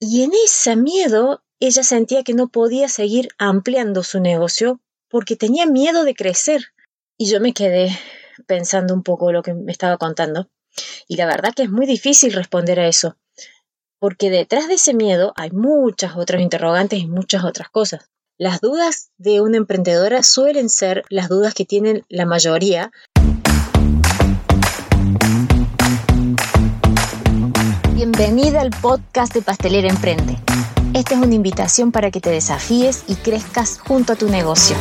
Y en ese miedo ella sentía que no podía seguir ampliando su negocio porque tenía miedo de crecer. Y yo me quedé pensando un poco lo que me estaba contando. Y la verdad que es muy difícil responder a eso, porque detrás de ese miedo hay muchas otras interrogantes y muchas otras cosas. Las dudas de una emprendedora suelen ser las dudas que tienen la mayoría. Bienvenida al podcast de Pastelera Emprende. Esta es una invitación para que te desafíes y crezcas junto a tu negocio.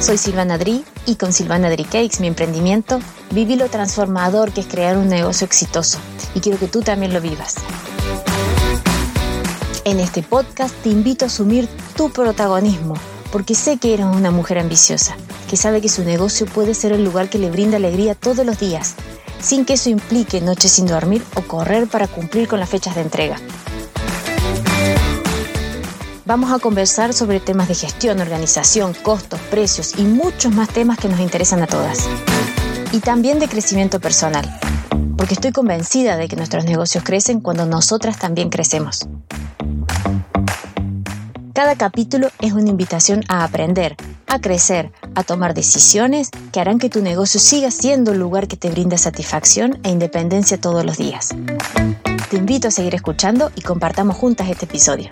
Soy Silvana Dri y con Silvana Dri Cakes, mi emprendimiento, viví lo transformador que es crear un negocio exitoso y quiero que tú también lo vivas. En este podcast te invito a asumir tu protagonismo, porque sé que eres una mujer ambiciosa, que sabe que su negocio puede ser el lugar que le brinda alegría todos los días, sin que eso implique noches sin dormir o correr para cumplir con las fechas de entrega. Vamos a conversar sobre temas de gestión, organización, costos, precios y muchos más temas que nos interesan a todas. Y también de crecimiento personal, porque estoy convencida de que nuestros negocios crecen cuando nosotras también crecemos. Cada capítulo es una invitación a aprender, a crecer, a tomar decisiones que harán que tu negocio siga siendo el lugar que te brinda satisfacción e independencia todos los días. Te invito a seguir escuchando y compartamos juntas este episodio.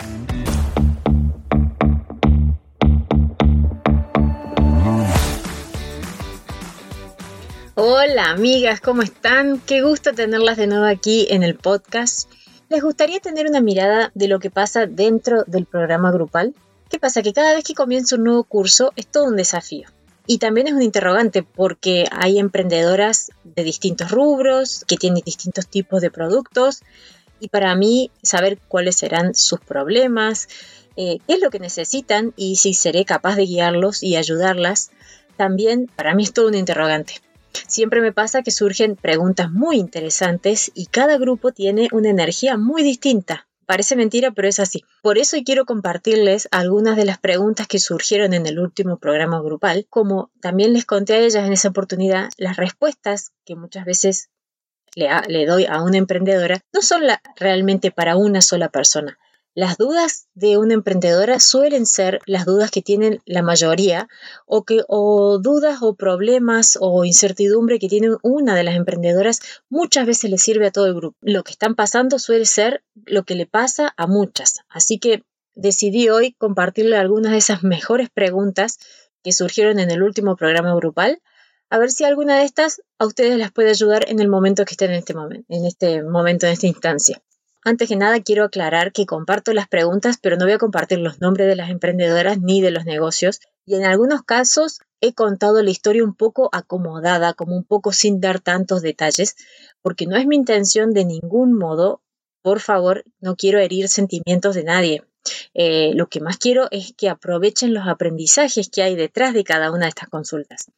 Hola amigas, ¿cómo están? Qué gusto tenerlas de nuevo aquí en el podcast les gustaría tener una mirada de lo que pasa dentro del programa grupal. ¿Qué pasa? Que cada vez que comienza un nuevo curso es todo un desafío. Y también es un interrogante porque hay emprendedoras de distintos rubros que tienen distintos tipos de productos y para mí saber cuáles serán sus problemas, eh, qué es lo que necesitan y si seré capaz de guiarlos y ayudarlas, también para mí es todo un interrogante. Siempre me pasa que surgen preguntas muy interesantes y cada grupo tiene una energía muy distinta. Parece mentira, pero es así. Por eso quiero compartirles algunas de las preguntas que surgieron en el último programa grupal, como también les conté a ellas en esa oportunidad, las respuestas que muchas veces le, doy a una emprendedora no son realmente para una sola persona, las dudas de una emprendedora suelen ser las dudas que tienen la mayoría o, que, o dudas o problemas o incertidumbre que tiene una de las emprendedoras muchas veces le sirve a todo el grupo. Lo que están pasando suele ser lo que le pasa a muchas. Así que decidí hoy compartirle algunas de esas mejores preguntas que surgieron en el último programa grupal a ver si alguna de estas a ustedes las puede ayudar en el momento que estén en este momento, en este momento, en esta instancia. Antes que nada, quiero aclarar que comparto las preguntas, pero no voy a compartir los nombres de las emprendedoras ni de los negocios. Y en algunos casos he contado la historia un poco acomodada, como un poco sin dar tantos detalles, porque no es mi intención de ningún modo, por favor, no quiero herir sentimientos de nadie. Eh, lo que más quiero es que aprovechen los aprendizajes que hay detrás de cada una de estas consultas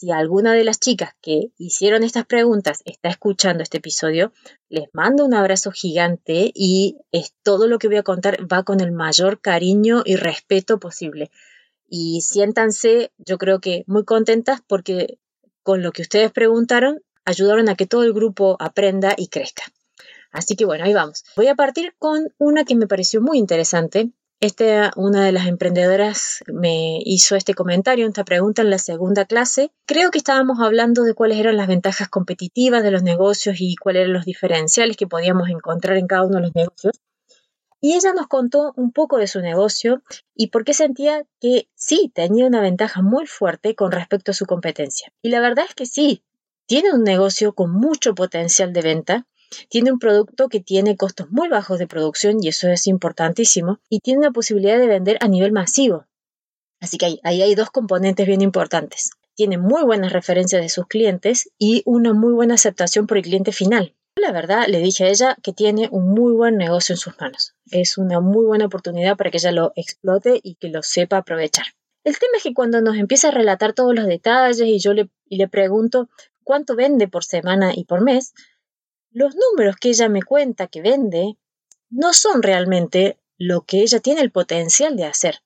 si alguna de las chicas que hicieron estas preguntas está escuchando este episodio, les mando un abrazo gigante y es todo lo que voy a contar va con el mayor cariño y respeto posible. Y siéntanse, yo creo que muy contentas porque con lo que ustedes preguntaron ayudaron a que todo el grupo aprenda y crezca. Así que bueno, ahí vamos. Voy a partir con una que me pareció muy interesante este, una de las emprendedoras me hizo este comentario, esta pregunta en la segunda clase. Creo que estábamos hablando de cuáles eran las ventajas competitivas de los negocios y cuáles eran los diferenciales que podíamos encontrar en cada uno de los negocios. Y ella nos contó un poco de su negocio y por qué sentía que sí, tenía una ventaja muy fuerte con respecto a su competencia. Y la verdad es que sí, tiene un negocio con mucho potencial de venta tiene un producto que tiene costos muy bajos de producción y eso es importantísimo y tiene la posibilidad de vender a nivel masivo. Así que ahí, hay dos componentes bien importantes. Tiene muy buenas referencias de sus clientes y una muy buena aceptación por el cliente final. La verdad, le dije a ella que tiene un muy buen negocio en sus manos. Es una muy buena oportunidad para que ella lo explote y que lo sepa aprovechar. El tema es que cuando nos empieza a relatar todos los detalles y yo le, y le pregunto cuánto vende por semana y por mes, los números que ella me cuenta que vende no son realmente lo que ella tiene el potencial de hacer.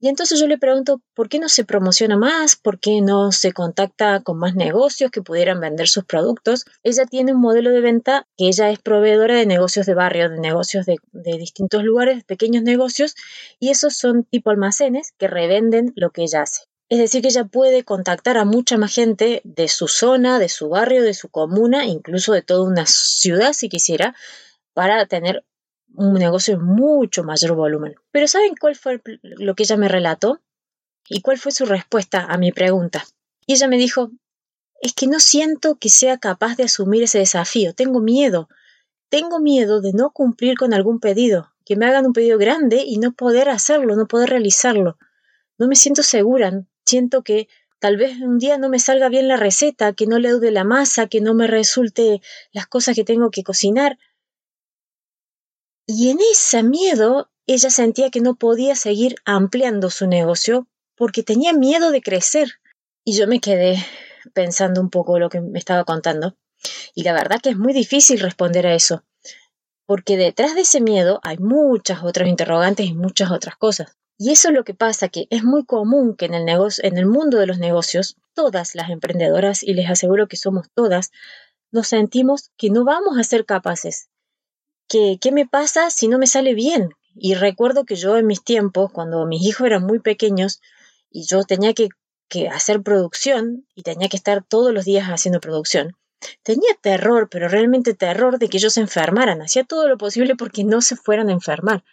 Y entonces yo le pregunto, ¿por qué no se promociona más? ¿Por qué no se contacta con más negocios que pudieran vender sus productos? Ella tiene un modelo de venta que ella es proveedora de negocios de barrio, de negocios de, de distintos lugares, pequeños negocios, y esos son tipo almacenes que revenden lo que ella hace. Es decir, que ella puede contactar a mucha más gente de su zona, de su barrio, de su comuna, incluso de toda una ciudad si quisiera, para tener un negocio de mucho mayor volumen. Pero ¿saben cuál fue lo que ella me relató? ¿Y cuál fue su respuesta a mi pregunta? Y ella me dijo, es que no siento que sea capaz de asumir ese desafío, tengo miedo, tengo miedo de no cumplir con algún pedido, que me hagan un pedido grande y no poder hacerlo, no poder realizarlo. No me siento segura, siento que tal vez un día no me salga bien la receta, que no le dude la masa, que no me resulte las cosas que tengo que cocinar. Y en ese miedo ella sentía que no podía seguir ampliando su negocio porque tenía miedo de crecer. Y yo me quedé pensando un poco lo que me estaba contando. Y la verdad que es muy difícil responder a eso, porque detrás de ese miedo hay muchas otras interrogantes y muchas otras cosas. Y eso es lo que pasa, que es muy común que en el, negocio, en el mundo de los negocios, todas las emprendedoras, y les aseguro que somos todas, nos sentimos que no vamos a ser capaces, que qué me pasa si no me sale bien. Y recuerdo que yo en mis tiempos, cuando mis hijos eran muy pequeños y yo tenía que, que hacer producción y tenía que estar todos los días haciendo producción, tenía terror, pero realmente terror de que ellos se enfermaran. Hacía todo lo posible porque no se fueran a enfermar.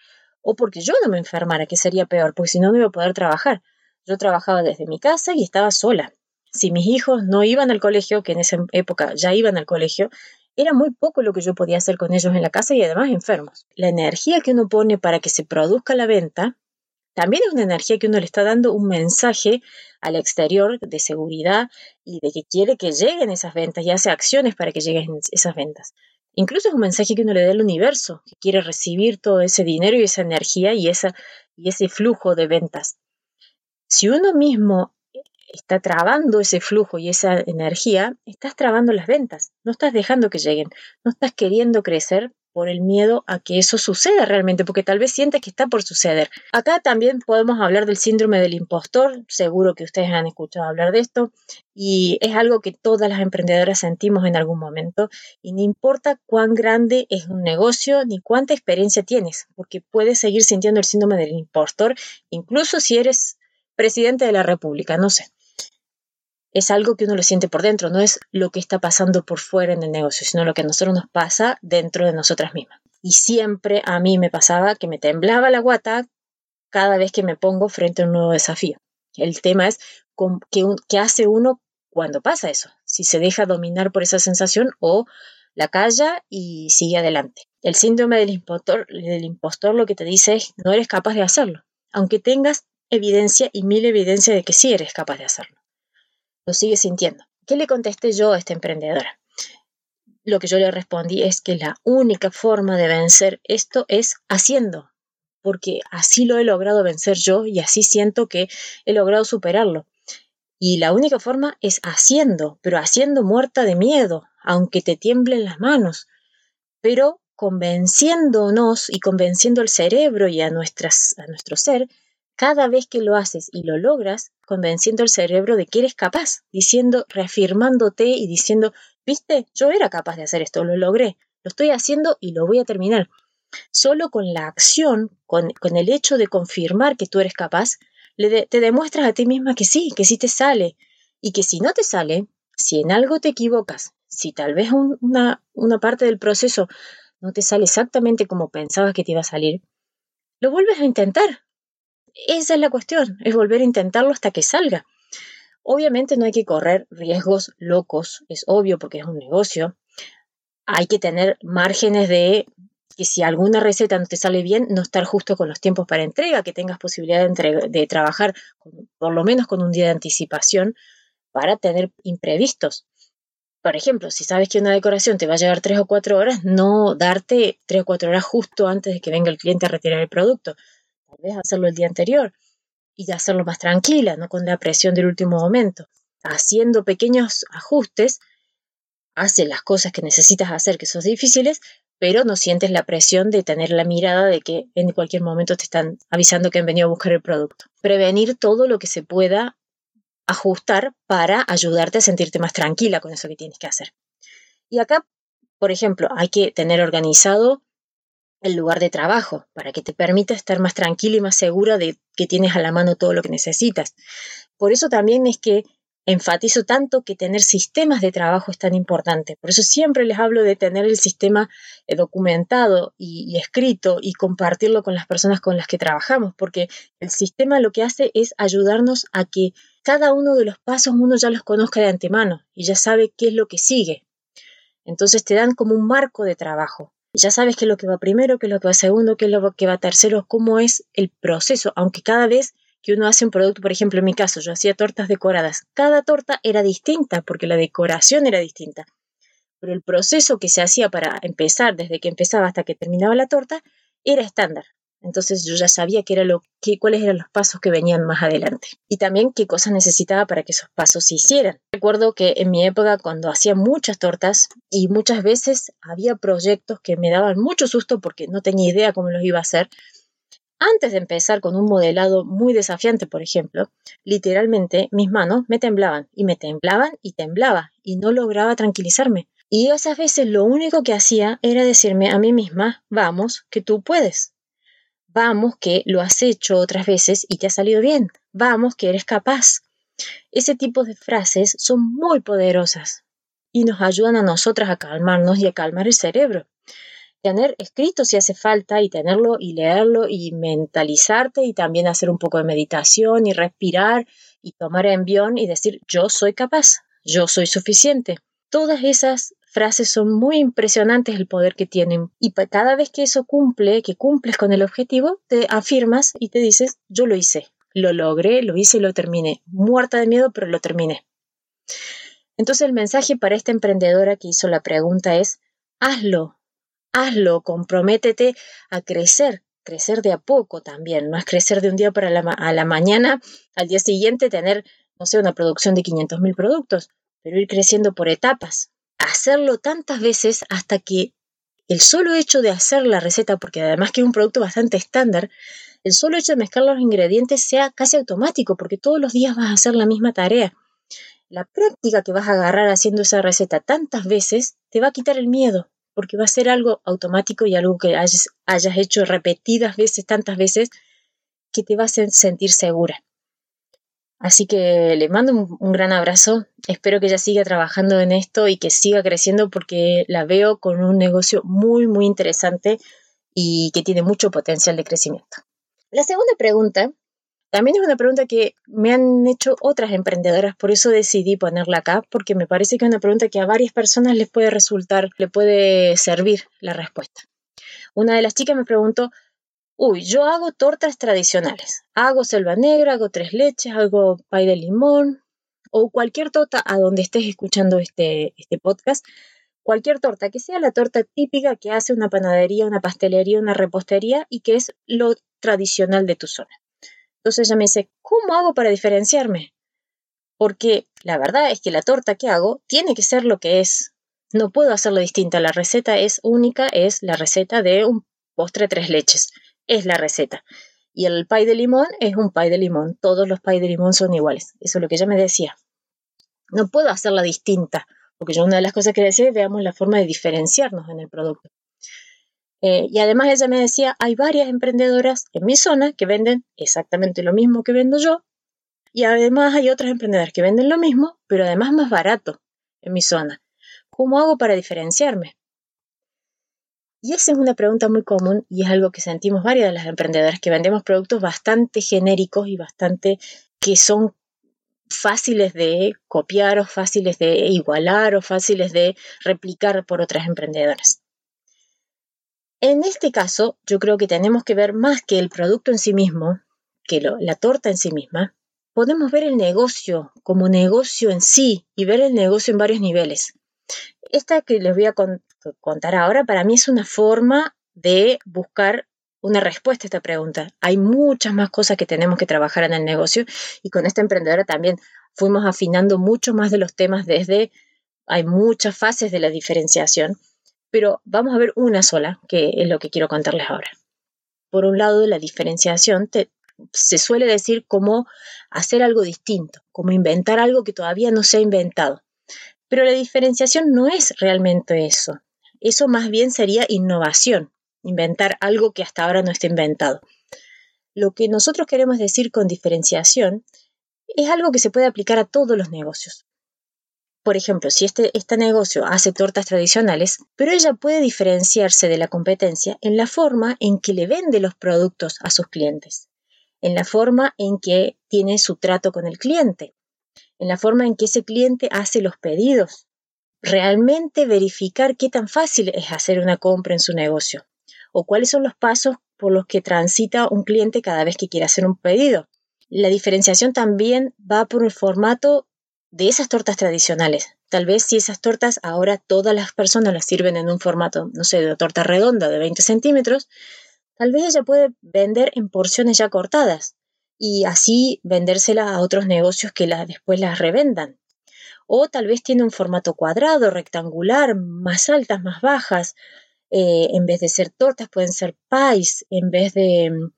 O porque yo no me enfermara, que sería peor, porque si no, no iba a poder trabajar. Yo trabajaba desde mi casa y estaba sola. Si mis hijos no iban al colegio, que en esa época ya iban al colegio, era muy poco lo que yo podía hacer con ellos en la casa y además enfermos. La energía que uno pone para que se produzca la venta también es una energía que uno le está dando un mensaje al exterior de seguridad y de que quiere que lleguen esas ventas y hace acciones para que lleguen esas ventas. Incluso es un mensaje que uno le da al universo, que quiere recibir todo ese dinero y esa energía y, esa, y ese flujo de ventas. Si uno mismo está trabando ese flujo y esa energía, estás trabando las ventas, no estás dejando que lleguen, no estás queriendo crecer por el miedo a que eso suceda realmente, porque tal vez sientes que está por suceder. Acá también podemos hablar del síndrome del impostor, seguro que ustedes han escuchado hablar de esto, y es algo que todas las emprendedoras sentimos en algún momento, y no importa cuán grande es un negocio ni cuánta experiencia tienes, porque puedes seguir sintiendo el síndrome del impostor, incluso si eres presidente de la República, no sé es algo que uno lo siente por dentro, no es lo que está pasando por fuera en el negocio, sino lo que a nosotros nos pasa dentro de nosotras mismas. Y siempre a mí me pasaba que me temblaba la guata cada vez que me pongo frente a un nuevo desafío. El tema es qué, hace uno cuando pasa eso, si se deja dominar por esa sensación o la calla y sigue adelante. El síndrome del impostor, impostor lo que te dice es no eres capaz de hacerlo, aunque tengas evidencia y mil evidencia de que sí eres capaz de hacerlo lo sigue sintiendo. ¿Qué le contesté yo a esta emprendedora? Lo que yo le respondí es que la única forma de vencer esto es haciendo, porque así lo he logrado vencer yo y así siento que he logrado superarlo. Y la única forma es haciendo, pero haciendo muerta de miedo, aunque te tiemblen las manos, pero convenciéndonos y convenciendo al cerebro y a, nuestras, a nuestro ser cada vez que lo haces y lo logras, convenciendo al cerebro de que eres capaz, diciendo, reafirmándote y diciendo, viste, yo era capaz de hacer esto, lo logré, lo estoy haciendo y lo voy a terminar. Solo con la acción, con, el hecho de confirmar que tú eres capaz, le te demuestras a ti misma que sí, que sí te sale. Y que si no te sale, si en algo te equivocas, si tal vez una, una parte del proceso no te sale exactamente como pensabas que te iba a salir, lo vuelves a intentar, esa es la cuestión, es volver a intentarlo hasta que salga. Obviamente no hay que correr riesgos locos, es obvio porque es un negocio. Hay que tener márgenes de que si alguna receta no te sale bien, no estar justo con los tiempos para entrega, que tengas posibilidad de, trabajar por lo menos con un día de anticipación para tener imprevistos. Por ejemplo, si sabes que una decoración te va a llevar tres o cuatro horas, no darte tres o cuatro horas justo antes de que venga el cliente a retirar el producto vez hacerlo el día anterior y hacerlo más tranquila, no con la presión del último momento. Haciendo pequeños ajustes, hace las cosas que necesitas hacer que son difíciles, pero no sientes la presión de tener la mirada de que en cualquier momento te están avisando que han venido a buscar el producto. Prevenir todo lo que se pueda ajustar para ayudarte a sentirte más tranquila con eso que tienes que hacer. Y acá, por ejemplo, hay que tener organizado el lugar de trabajo para que te permita estar más tranquila y más segura de que tienes a la mano todo lo que necesitas. Por eso también es que enfatizo tanto que tener sistemas de trabajo es tan importante. Por eso siempre les hablo de tener el sistema eh, documentado y, escrito y compartirlo con las personas con las que trabajamos, porque el sistema lo que hace es ayudarnos a que cada uno de los pasos uno ya los conozca de antemano y ya sabe qué es lo que sigue. Entonces te dan como un marco de trabajo. Ya sabes qué es lo que va primero, qué es lo que va segundo, qué es lo que va tercero, cómo es el proceso, aunque cada vez que uno hace un producto, por ejemplo, en mi caso, yo hacía tortas decoradas. Cada torta era distinta porque la decoración era distinta. Pero el proceso que se hacía para empezar, desde que empezaba hasta que terminaba la torta, era estándar. Entonces yo ya sabía qué era lo, que, cuáles eran los pasos que venían más adelante y también qué cosas necesitaba para que esos pasos se hicieran. Recuerdo que en mi época cuando hacía muchas tortas y muchas veces había proyectos que me daban mucho susto porque no tenía idea cómo los iba a hacer, antes de empezar con un modelado muy desafiante, por ejemplo, literalmente mis manos me temblaban y me temblaban y temblaba y no lograba tranquilizarme. Y esas veces lo único que hacía era decirme a mí misma, vamos, que tú puedes. Vamos, que lo has hecho otras veces y te ha salido bien. Vamos, que eres capaz. Ese tipo de frases son muy poderosas y nos ayudan a nosotras a calmarnos y a calmar el cerebro tener escrito si hace falta y tenerlo y leerlo y mentalizarte y también hacer un poco de meditación y respirar y tomar envión y decir yo soy capaz, yo soy suficiente. Todas esas frases son muy impresionantes el poder que tienen y cada vez que eso cumple, que cumples con el objetivo, te afirmas y te dices yo lo hice, lo logré, lo hice y lo terminé. Muerta de miedo, pero lo terminé. Entonces el mensaje para esta emprendedora que hizo la pregunta es hazlo, hazlo, comprométete a crecer, crecer de a poco también, no es crecer de un día para la, a la mañana, al día siguiente tener, no sé, una producción de 500 mil productos, pero ir creciendo por etapas, hacerlo tantas veces hasta que el solo hecho de hacer la receta, porque además que es un producto bastante estándar, el solo hecho de mezclar los ingredientes sea casi automático, porque todos los días vas a hacer la misma tarea. La práctica que vas a agarrar haciendo esa receta tantas veces te va a quitar el miedo, porque va a ser algo automático y algo que hayas, hecho repetidas veces, tantas veces, que te va a sentir segura. Así que le mando un, gran abrazo. Espero que ella siga trabajando en esto y que siga creciendo porque la veo con un negocio muy, muy interesante y que tiene mucho potencial de crecimiento. La segunda pregunta también es una pregunta que me han hecho otras emprendedoras, por eso decidí ponerla acá, porque me parece que es una pregunta que a varias personas les puede resultar, le puede servir la respuesta. Una de las chicas me preguntó, uy, yo hago tortas tradicionales, hago selva negra, hago tres leches, hago pay de limón, o cualquier torta a donde estés escuchando este, este podcast, cualquier torta, que sea la torta típica que hace una panadería, una pastelería, una repostería y que es lo tradicional de tu zona. Entonces ella me dice, ¿cómo hago para diferenciarme? Porque la verdad es que la torta que hago tiene que ser lo que es. No puedo hacerlo distinta. La receta es única, es la receta de un postre tres leches. Es la receta. Y el pay de limón es un pay de limón. Todos los pay de limón son iguales. Eso es lo que ella me decía. No puedo hacerla distinta, porque yo una de las cosas que decía es veamos la forma de diferenciarnos en el producto. Eh, y además ella me decía, hay varias emprendedoras en mi zona que venden exactamente lo mismo que vendo yo. Y además hay otras emprendedoras que venden lo mismo, pero además más barato en mi zona. ¿Cómo hago para diferenciarme? Y esa es una pregunta muy común y es algo que sentimos varias de las emprendedoras que vendemos productos bastante genéricos y bastante que son fáciles de copiar o fáciles de igualar o fáciles de replicar por otras emprendedoras. En este caso, yo creo que tenemos que ver más que el producto en sí mismo, que la torta en sí misma, podemos ver el negocio como negocio en sí y ver el negocio en varios niveles. Esta que les voy a contar ahora para mí es una forma de buscar una respuesta a esta pregunta. Hay muchas más cosas que tenemos que trabajar en el negocio y con esta emprendedora también fuimos afinando mucho más de los temas desde, hay muchas fases de la diferenciación pero vamos a ver una sola, que es lo que quiero contarles ahora. Por un lado, la diferenciación se suele decir como hacer algo distinto, como inventar algo que todavía no se ha inventado. Pero la diferenciación no es realmente eso. Eso más bien sería innovación, inventar algo que hasta ahora no está inventado. Lo que nosotros queremos decir con diferenciación es algo que se puede aplicar a todos los negocios. Por ejemplo, si este, este negocio hace tortas tradicionales, pero ella puede diferenciarse de la competencia en la forma en que le vende los productos a sus clientes, en la forma en que tiene su trato con el cliente, en la forma en que ese cliente hace los pedidos, realmente verificar qué tan fácil es hacer una compra en su negocio o cuáles son los pasos por los que transita un cliente cada vez que quiere hacer un pedido. La diferenciación también va por el formato de esas tortas tradicionales. Tal vez si esas tortas ahora todas las personas las sirven en un formato, no sé, de torta redonda de 20 centímetros, tal vez ella puede vender en porciones ya cortadas y así vendérsela a otros negocios que después las revendan. O tal vez tiene un formato cuadrado, rectangular, más altas, más bajas. Eh, en vez de ser tortas pueden ser pies, en vez de mm,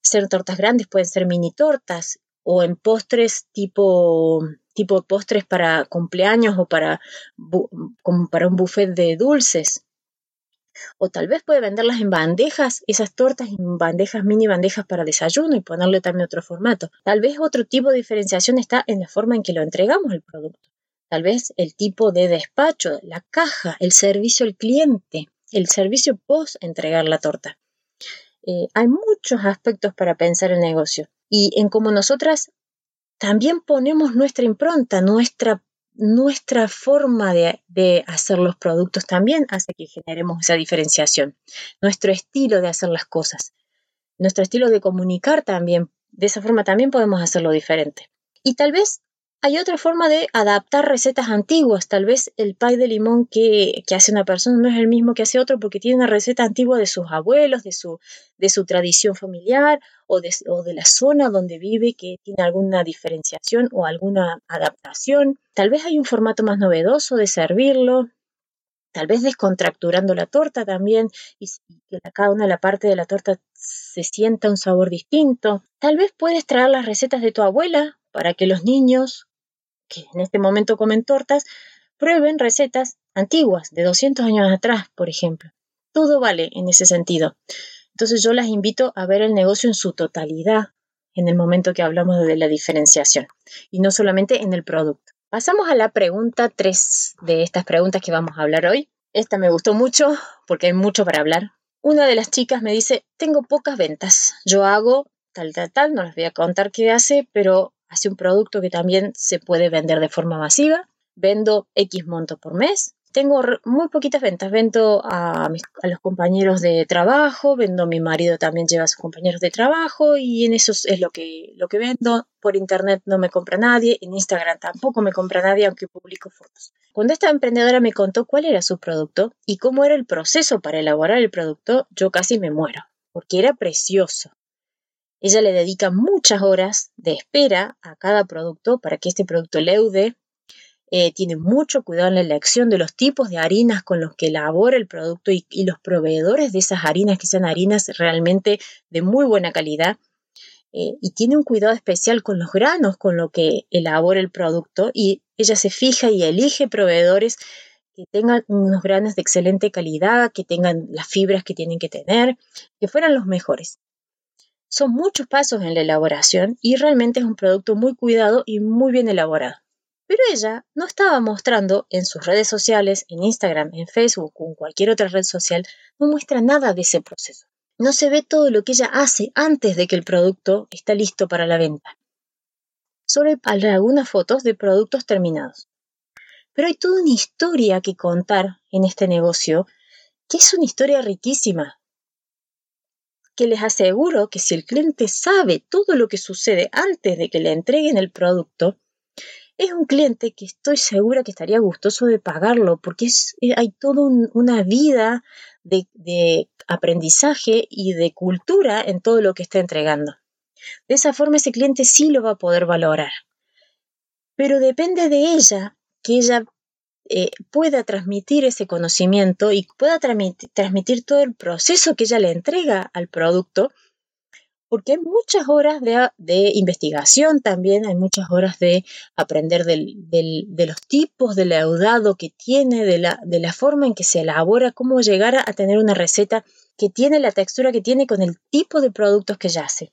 ser tortas grandes pueden ser mini tortas o en postres tipo tipo postres para cumpleaños o para, como para un buffet de dulces. O tal vez puede venderlas en bandejas, esas tortas en bandejas, mini bandejas para desayuno y ponerle también otro formato. Tal vez otro tipo de diferenciación está en la forma en que lo entregamos el producto. Tal vez el tipo de despacho, la caja, el servicio al cliente, el servicio post entregar la torta. Eh, hay muchos aspectos para pensar el negocio y en cómo nosotras también ponemos nuestra impronta, nuestra, nuestra forma de, de, hacer los productos también hace que generemos esa diferenciación. Nuestro estilo de hacer las cosas, nuestro estilo de comunicar también, de esa forma también podemos hacerlo diferente. Y tal vez hay otra forma de adaptar recetas antiguas. Tal vez el pie de limón que, hace una persona no es el mismo que hace otro porque tiene una receta antigua de sus abuelos, de su, de su tradición familiar o de, o de la zona donde vive que tiene alguna diferenciación o alguna adaptación. Tal vez hay un formato más novedoso de servirlo. Tal vez descontracturando la torta también y que cada una de la parte de la torta se sienta un sabor distinto. Tal vez puedes traer las recetas de tu abuela para que los niños que en este momento comen tortas, prueben recetas antiguas, de 200 años atrás, por ejemplo. Todo vale en ese sentido. Entonces yo las invito a ver el negocio en su totalidad en el momento que hablamos de la diferenciación y no solamente en el producto. Pasamos a la pregunta 3 de estas preguntas que vamos a hablar hoy. Esta me gustó mucho porque hay mucho para hablar. Una de las chicas me dice, tengo pocas ventas, yo hago tal, tal, tal, no les voy a contar qué hace, pero hace un producto que también se puede vender de forma masiva. Vendo X monto por mes. Tengo muy poquitas ventas. Vendo a, los compañeros de trabajo, vendo a mi marido también lleva a sus compañeros de trabajo y en eso es lo que, lo que vendo. Por internet no me compra nadie, en Instagram tampoco me compra nadie aunque publico fotos. Cuando esta emprendedora me contó cuál era su producto y cómo era el proceso para elaborar el producto, yo casi me muero, porque era precioso. Ella le dedica muchas horas de espera a cada producto para que este producto leude. Eh, tiene mucho cuidado en la elección de los tipos de harinas con los que elabora el producto y, los proveedores de esas harinas que sean harinas realmente de muy buena calidad. Eh, y tiene un cuidado especial con los granos con lo que elabora el producto y ella se fija y elige proveedores que tengan unos granos de excelente calidad, que tengan las fibras que tienen que tener, que fueran los mejores. Son muchos pasos en la elaboración y realmente es un producto muy cuidado y muy bien elaborado. Pero ella no estaba mostrando en sus redes sociales, en Instagram, en Facebook o en cualquier otra red social, no muestra nada de ese proceso. No se ve todo lo que ella hace antes de que el producto está listo para la venta. Solo hay algunas fotos de productos terminados. Pero hay toda una historia que contar en este negocio, que es una historia riquísima, que les aseguro que si el cliente sabe todo lo que sucede antes de que le entreguen el producto, es un cliente que estoy segura que estaría gustoso de pagarlo porque eh, hay toda una vida de, de aprendizaje y de cultura en todo lo que está entregando. De esa forma ese cliente sí lo va a poder valorar. Pero depende de ella que ella eh, pueda transmitir ese conocimiento y pueda transmitir todo el proceso que ella le entrega al producto, porque hay muchas horas de, investigación también, hay muchas horas de aprender de los tipos de leudado que tiene, de la, forma en que se elabora, cómo llegar a tener una receta que tiene la textura que tiene con el tipo de productos que ella hace.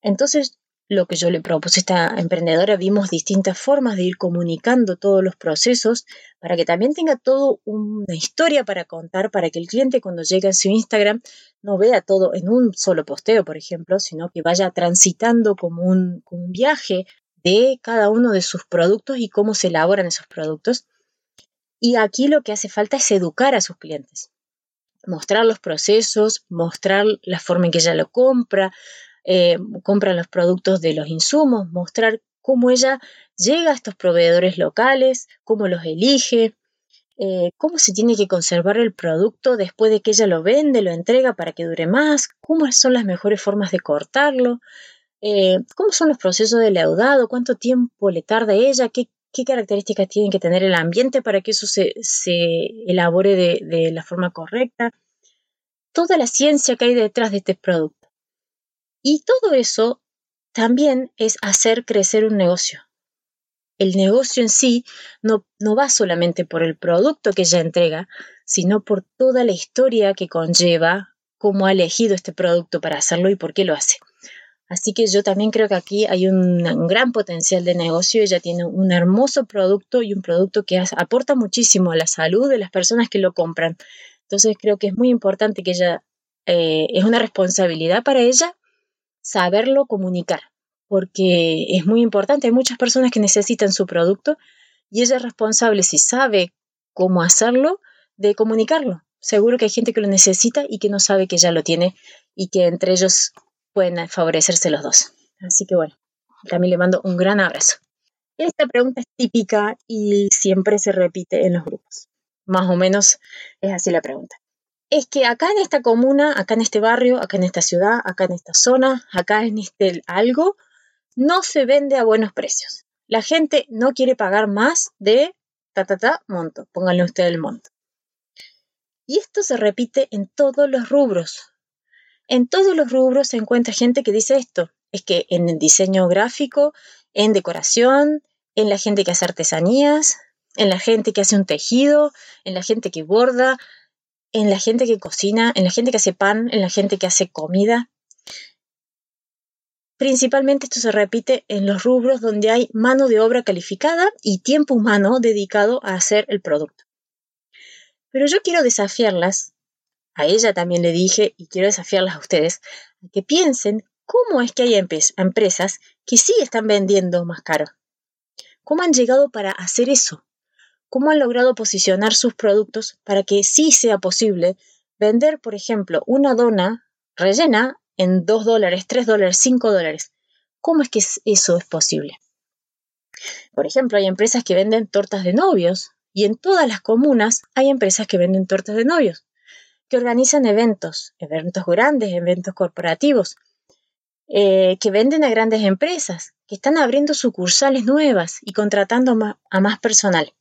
Entonces, lo que yo le propuse a esta emprendedora, vimos distintas formas de ir comunicando todos los procesos para que también tenga todo una historia para contar, para que el cliente cuando llegue a su Instagram no vea todo en un solo posteo, por ejemplo, sino que vaya transitando como un, un viaje de cada uno de sus productos y cómo se elaboran esos productos. Y aquí lo que hace falta es educar a sus clientes mostrar los procesos, mostrar la forma en que ella lo compra, eh, compran los productos de los insumos, mostrar cómo ella llega a estos proveedores locales, cómo los elige, eh, cómo se tiene que conservar el producto después de que ella lo vende, lo entrega para que dure más, cómo son las mejores formas de cortarlo, eh, cómo son los procesos de leudado, cuánto tiempo le tarda a ella, qué, características tiene que tener el ambiente para que eso se, elabore de la forma correcta, toda la ciencia que hay detrás de este producto. Y todo eso también es hacer crecer un negocio. El negocio en sí no, no va solamente por el producto que ella entrega, sino por toda la historia que conlleva cómo ha elegido este producto para hacerlo y por qué lo hace. Así que yo también creo que aquí hay un, gran potencial de negocio. Ella tiene un hermoso producto y un producto que aporta muchísimo a la salud de las personas que lo compran. Entonces creo que es muy importante que ella, eh, es una responsabilidad para ella saberlo comunicar, porque es muy importante. Hay muchas personas que necesitan su producto y ella es responsable, si sabe cómo hacerlo, de comunicarlo. Seguro que hay gente que lo necesita y que no sabe que ya lo tiene y que entre ellos pueden favorecerse los dos. Así que bueno, también le mando un gran abrazo. Esta pregunta es típica y siempre se repite en los grupos. Más o menos es así la pregunta es que acá en esta comuna, acá en este barrio, acá en esta ciudad, acá en esta zona, acá en este algo, no se vende a buenos precios. La gente no quiere pagar más de ta ta ta monto. Pónganle usted el monto. Y esto se repite en todos los rubros. En todos los rubros se encuentra gente que dice esto. Es que en el diseño gráfico, en decoración, en la gente que hace artesanías, en la gente que hace un tejido, en la gente que borda, en la gente que cocina, en la gente que hace pan, en la gente que hace comida. Principalmente esto se repite en los rubros donde hay mano de obra calificada y tiempo humano dedicado a hacer el producto. Pero yo quiero desafiarlas, a ella también le dije y quiero desafiarlas a ustedes, a que piensen cómo es que hay empresas que sí están vendiendo más caro. ¿Cómo han llegado para hacer eso? Cómo han logrado posicionar sus productos para que sí sea posible vender, por ejemplo, una dona rellena en 2 dólares, 3 dólares, 5 dólares. ¿Cómo es que eso es posible? Por ejemplo, hay empresas que venden tortas de novios y en todas las comunas hay empresas que venden tortas de novios, que organizan eventos, eventos grandes, eventos corporativos, eh, que venden a grandes empresas, que están abriendo sucursales nuevas y contratando a más personal.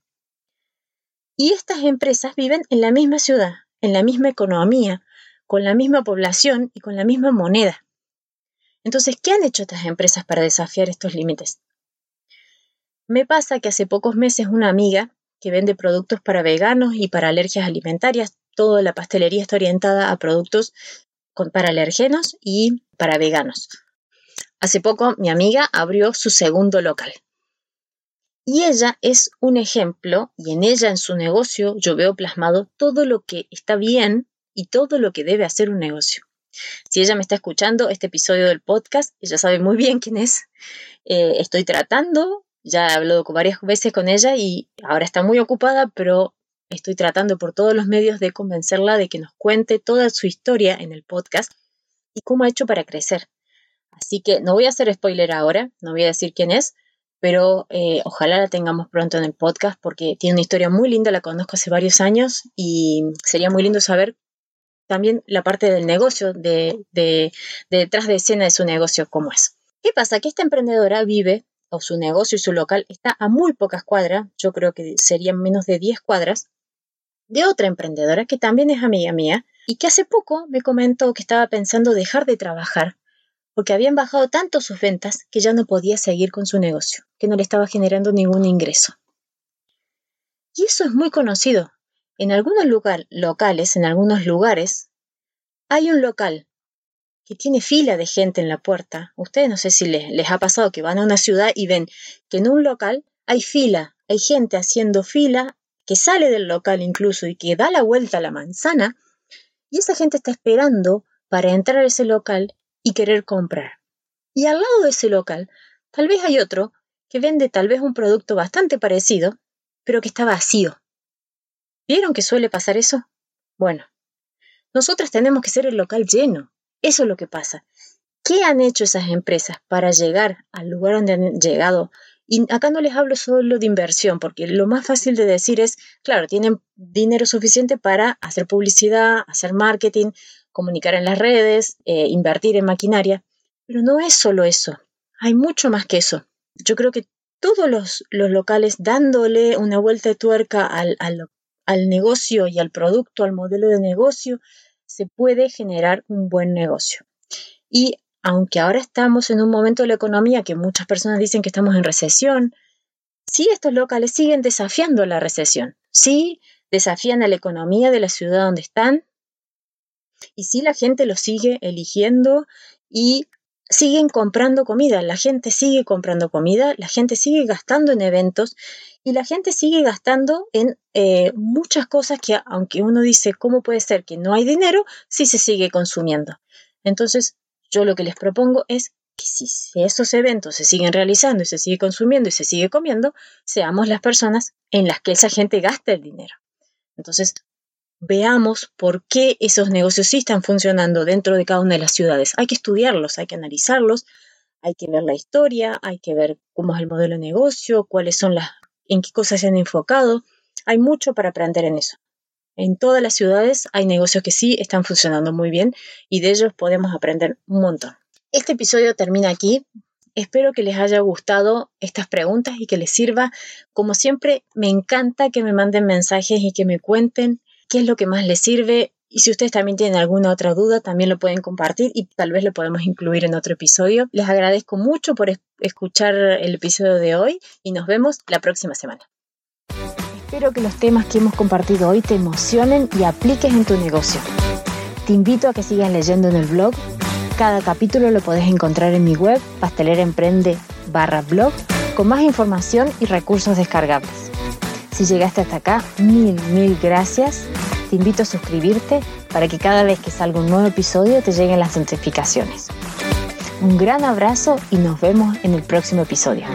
Y estas empresas viven en la misma ciudad, en la misma economía, con la misma población y con la misma moneda. Entonces, ¿qué han hecho estas empresas para desafiar estos límites? Me pasa que hace pocos meses una amiga que vende productos para veganos y para alergias alimentarias, toda la pastelería está orientada a productos para alergenos y para veganos. Hace poco mi amiga abrió su segundo local. Y ella es un ejemplo, y en ella, en su negocio, yo veo plasmado todo lo que está bien y todo lo que debe hacer un negocio. Si ella me está escuchando este episodio del podcast, ella sabe muy bien quién es. Eh, estoy tratando, ya he hablado varias veces con ella y ahora está muy ocupada, pero estoy tratando por todos los medios de convencerla de que nos cuente toda su historia en el podcast y cómo ha hecho para crecer. Así que no voy a hacer spoiler ahora, no voy a decir quién es, pero eh, ojalá la tengamos pronto en el podcast porque tiene una historia muy linda, la conozco hace varios años y sería muy lindo saber también la parte del negocio, de, de, detrás de escena de su negocio, cómo es. ¿Qué pasa? Que esta emprendedora vive o su negocio y su local está a muy pocas cuadras, yo creo que serían menos de 10 cuadras, de otra emprendedora que también es amiga mía y que hace poco me comentó que estaba pensando dejar de trabajar porque habían bajado tanto sus ventas que ya no podía seguir con su negocio, que no le estaba generando ningún ingreso. Y eso es muy conocido. En algunos locales, en algunos lugares, hay un local que tiene fila de gente en la puerta. Ustedes no sé si les, les ha pasado que van a una ciudad y ven que en un local hay fila, hay gente haciendo fila que sale del local incluso y que da la vuelta a la manzana, y esa gente está esperando para entrar a ese local y querer comprar. Y al lado de ese local, tal vez hay otro que vende tal vez un producto bastante parecido, pero que está vacío. ¿Vieron que suele pasar eso? Bueno, nosotras tenemos que ser el local lleno. Eso es lo que pasa. ¿Qué han hecho esas empresas para llegar al lugar donde han llegado? Y acá no les hablo solo de inversión, porque lo más fácil de decir es, claro, tienen dinero suficiente para hacer publicidad, hacer marketing, comunicar en las redes, eh, invertir en maquinaria, pero no es solo eso, hay mucho más que eso. Yo creo que todos los, locales dándole una vuelta de tuerca al, al negocio y al producto, al modelo de negocio, se puede generar un buen negocio. Y aunque ahora estamos en un momento de la economía que muchas personas dicen que estamos en recesión, sí estos locales siguen desafiando la recesión, sí desafían a la economía de la ciudad donde están y sí la gente los sigue eligiendo y siguen comprando comida, la gente sigue comprando comida, la gente sigue gastando en eventos y la gente sigue gastando en eh, muchas cosas que aunque uno dice, ¿cómo puede ser que no hay dinero? Sí se sigue consumiendo. Entonces, yo lo que les propongo es que si esos eventos se siguen realizando y se sigue consumiendo y se sigue comiendo, seamos las personas en las que esa gente gasta el dinero. Entonces, veamos por qué esos negocios sí están funcionando dentro de cada una de las ciudades. Hay que estudiarlos, hay que analizarlos, hay que ver la historia, hay que ver cómo es el modelo de negocio, cuáles son las en qué cosas se han enfocado. Hay mucho para aprender en eso. En todas las ciudades hay negocios que sí están funcionando muy bien y de ellos podemos aprender un montón. Este episodio termina aquí. Espero que les haya gustado estas preguntas y que les sirva. Como siempre, me encanta que me manden mensajes y que me cuenten qué es lo que más les sirve. Y si ustedes también tienen alguna otra duda, también lo pueden compartir y tal vez lo podemos incluir en otro episodio. Les agradezco mucho por escuchar el episodio de hoy y nos vemos la próxima semana. Espero que los temas que hemos compartido hoy te emocionen y apliques en tu negocio. Te invito a que sigas leyendo en el blog. Cada capítulo lo podés encontrar en mi web, pasteleraemprende barra blog, con más información y recursos descargables. Si llegaste hasta acá, mil, mil gracias. Te invito a suscribirte para que cada vez que salga un nuevo episodio te lleguen las notificaciones. Un gran abrazo y nos vemos en el próximo episodio.